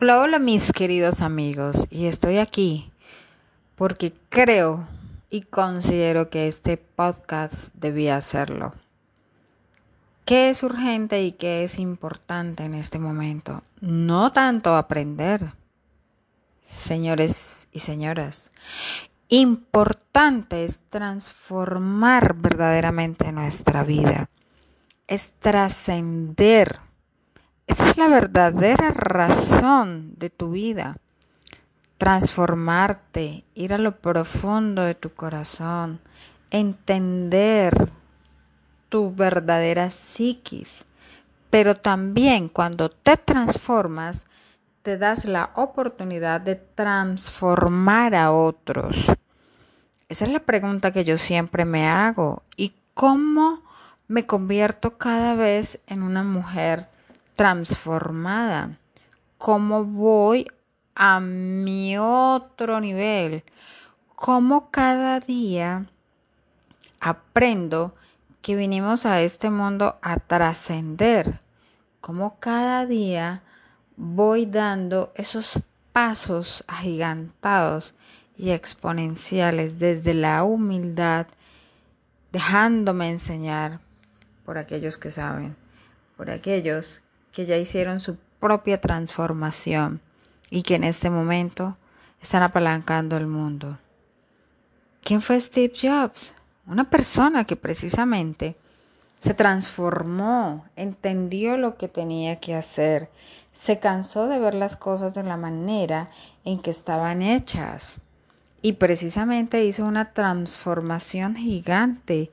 Hola, mis queridos amigos, y estoy aquí porque creo y considero que este podcast debía hacerlo. ¿Qué es urgente y qué es importante en este momento? No tanto aprender, señores y señoras. Importante es transformar verdaderamente nuestra vida, es trascender esa es la verdadera razón de tu vida. Transformarte, ir a lo profundo de tu corazón, entender tu verdadera psiquis. Pero también cuando te transformas, te das la oportunidad de transformar a otros. Esa es la pregunta que yo siempre me hago. ¿Y cómo me convierto cada vez en una mujer? Transformada. ¿Cómo voy a mi otro nivel? ¿Cómo cada día aprendo que vinimos a este mundo a trascender? ¿Cómo cada día voy dando esos pasos agigantados y exponenciales desde la humildad, dejándome enseñar por aquellos que saben, por aquellos que ya hicieron su propia transformación y que en este momento están apalancando el mundo. ¿Quién fue Steve Jobs? Una persona que precisamente se transformó, entendió lo que tenía que hacer, se cansó de ver las cosas de la manera en que estaban hechas y precisamente hizo una transformación gigante.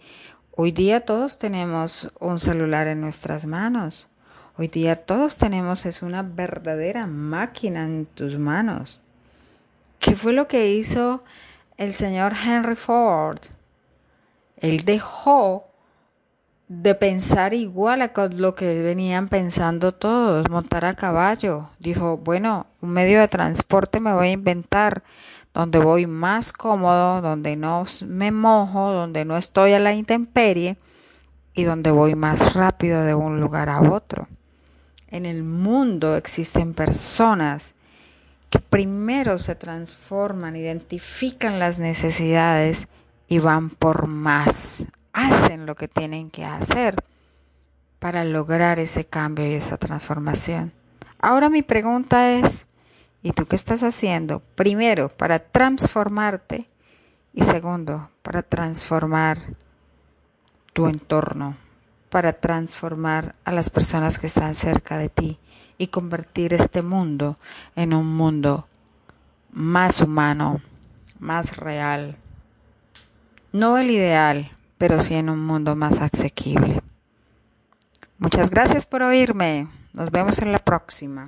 Hoy día todos tenemos un celular en nuestras manos. Hoy día todos tenemos es una verdadera máquina en tus manos. ¿Qué fue lo que hizo el señor Henry Ford? Él dejó de pensar igual a lo que venían pensando todos, montar a caballo. Dijo, bueno, un medio de transporte me voy a inventar donde voy más cómodo, donde no me mojo, donde no estoy a la intemperie y donde voy más rápido de un lugar a otro en el mundo existen personas que primero se transforman, identifican las necesidades y van por más, hacen lo que tienen que hacer para lograr ese cambio y esa transformación. Ahora mi pregunta es, ¿y tú qué estás haciendo? Primero, para transformarte y segundo, para transformar tu entorno para transformar a las personas que están cerca de ti y convertir este mundo en un mundo más humano, más real. No el ideal, pero sí en un mundo más asequible. Muchas gracias por oírme. Nos vemos en la próxima.